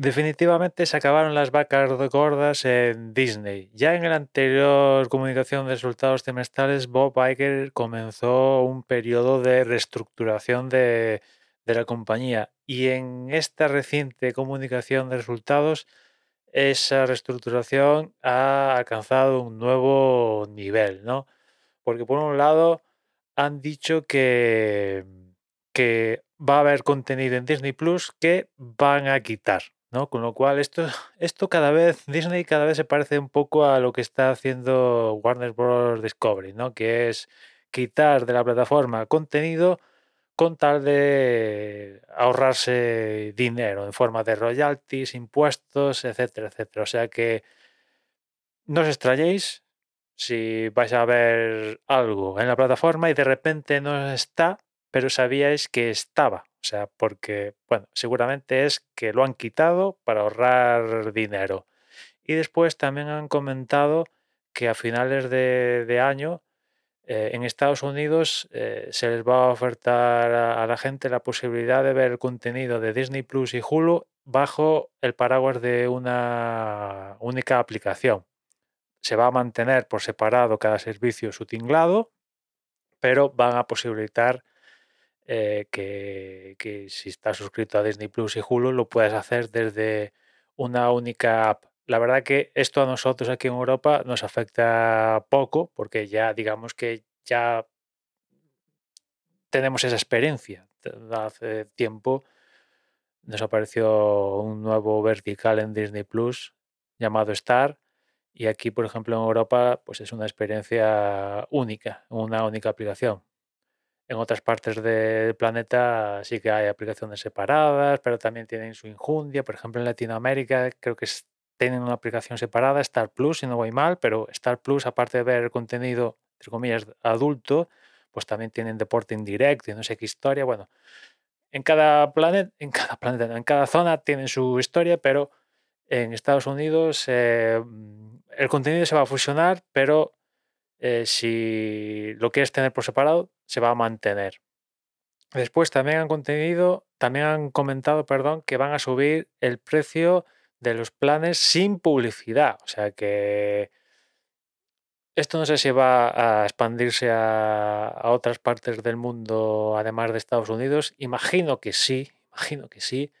Definitivamente se acabaron las vacas gordas en Disney. Ya en la anterior comunicación de resultados trimestrales, Bob Iger comenzó un periodo de reestructuración de, de la compañía y en esta reciente comunicación de resultados, esa reestructuración ha alcanzado un nuevo nivel, ¿no? Porque por un lado han dicho que, que va a haber contenido en Disney Plus que van a quitar. ¿No? Con lo cual, esto, esto cada vez, Disney cada vez se parece un poco a lo que está haciendo Warner Bros. Discovery, ¿no? Que es quitar de la plataforma contenido con tal de ahorrarse dinero en forma de royalties, impuestos, etcétera, etcétera. O sea que no os extrañéis si vais a ver algo en la plataforma y de repente no está, pero sabíais que estaba. O sea, porque, bueno, seguramente es que lo han quitado para ahorrar dinero. Y después también han comentado que a finales de, año eh, en Estados Unidos eh, se les va a ofertar a, la gente la posibilidad de ver contenido de Disney Plus y Hulu bajo el paraguas de una única aplicación. Se va a mantener por separado cada servicio su tinglado, pero van a posibilitar eh, que, si estás suscrito a Disney Plus y Hulu lo puedes hacer desde una única app. La verdad que esto a nosotros aquí en Europa nos afecta poco porque ya digamos que ya tenemos esa experiencia. Hace tiempo nos apareció un nuevo vertical en Disney Plus llamado Star y aquí, por ejemplo, en Europa, pues es una experiencia única, una única aplicación. En otras partes del planeta sí que hay aplicaciones separadas, pero también tienen su injundia. Por ejemplo, en Latinoamérica creo que tienen una aplicación separada, Star Plus, si no voy mal, pero Star Plus, aparte de ver contenido, entre comillas, adulto, pues también tienen deporte indirecto y no sé qué historia. Bueno, en cada planeta, en cada planeta, en cada zona tienen su historia, pero en Estados Unidos eh, el contenido se va a fusionar, pero eh, si lo quieres tener por separado, se va a mantener. Después también han contenido, también han comentado, perdón, que van a subir el precio de los planes sin publicidad. O sea que esto no sé si va a expandirse a, a otras partes del mundo, además de Estados Unidos. Imagino que sí, imagino que sí,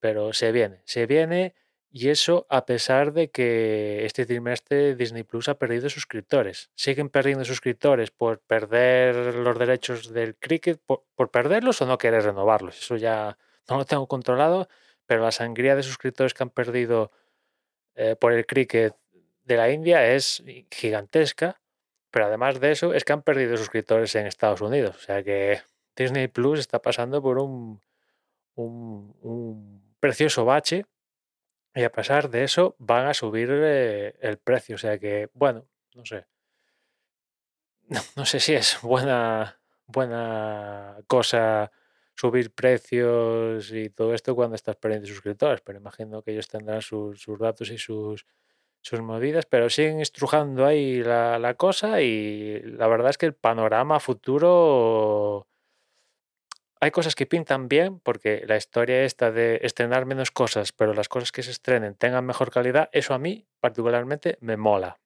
pero se viene, se viene y eso a pesar de que este trimestre Disney Plus ha perdido suscriptores. Siguen perdiendo suscriptores por perder los derechos del cricket, por, perderlos o no querer renovarlos. Eso ya no lo tengo controlado, pero la sangría de suscriptores que han perdido eh, por el cricket de la India es gigantesca. Pero además de eso, es que han perdido suscriptores en Estados Unidos. O sea que Disney Plus está pasando por un, un precioso bache y a pesar de eso, van a subir eh, el precio. O sea que, bueno, no sé. No, sé si es buena, buena cosa subir precios y todo esto cuando estás perdiendo suscriptores, pero imagino que ellos tendrán sus, datos y sus, sus medidas, pero siguen estrujando ahí la, la, cosa y la verdad es que el panorama futuro hay cosas que pintan bien porque la historia esta de estrenar menos cosas, pero las cosas que se estrenen tengan mejor calidad, eso a mí particularmente me mola.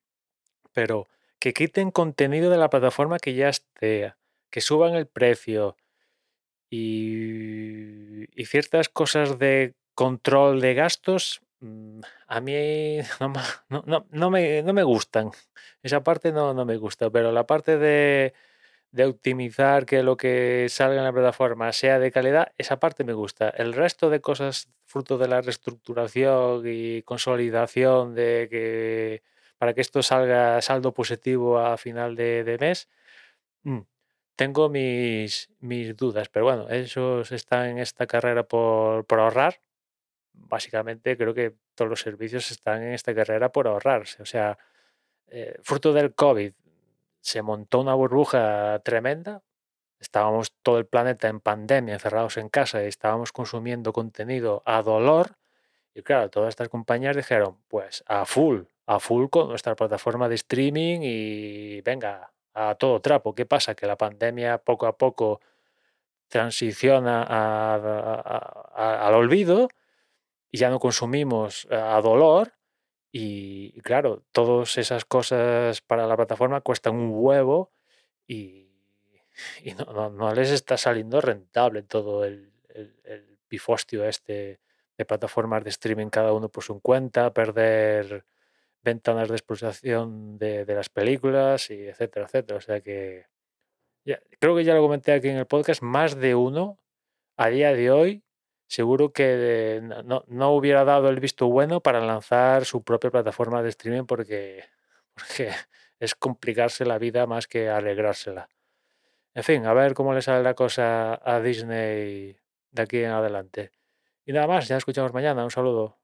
Pero que quiten contenido de la plataforma que ya esté, que suban el precio y, ciertas cosas de control de gastos, mm, a mí no, me, no me, gustan. Esa parte no, no me gusta, pero la parte de de optimizar que lo que salga en la plataforma sea de calidad, esa parte me gusta. El resto de cosas fruto de la reestructuración y consolidación de que para que esto salga saldo positivo a final de, mes, mm, tengo mis, mis dudas, pero bueno, ellos están en esta carrera por, ahorrar. Básicamente creo que todos los servicios están en esta carrera por ahorrarse. O sea, eh, fruto del COVID, se montó una burbuja tremenda. Estábamos todo el planeta en pandemia, encerrados en casa y estábamos consumiendo contenido a dolor. Y claro, todas estas compañías dijeron, pues a full, a full con nuestra plataforma de streaming y venga, a todo trapo. ¿Qué pasa? Que la pandemia poco a poco transiciona al olvido y ya no consumimos a dolor. Y, claro, todas esas cosas para la plataforma cuestan un huevo y, no, les está saliendo rentable todo el, el, pifostio este de plataformas de streaming, cada uno por su cuenta, perder ventanas de expulsación de, las películas y etcétera, etcétera. O sea que creo que ya lo comenté aquí en el podcast, más de uno a día de hoy seguro que no, hubiera dado el visto bueno para lanzar su propia plataforma de streaming porque, porque es complicarse la vida más que alegrársela. En fin, a ver cómo le sale la cosa a Disney de aquí en adelante. Y nada más, ya escuchamos mañana. Un saludo.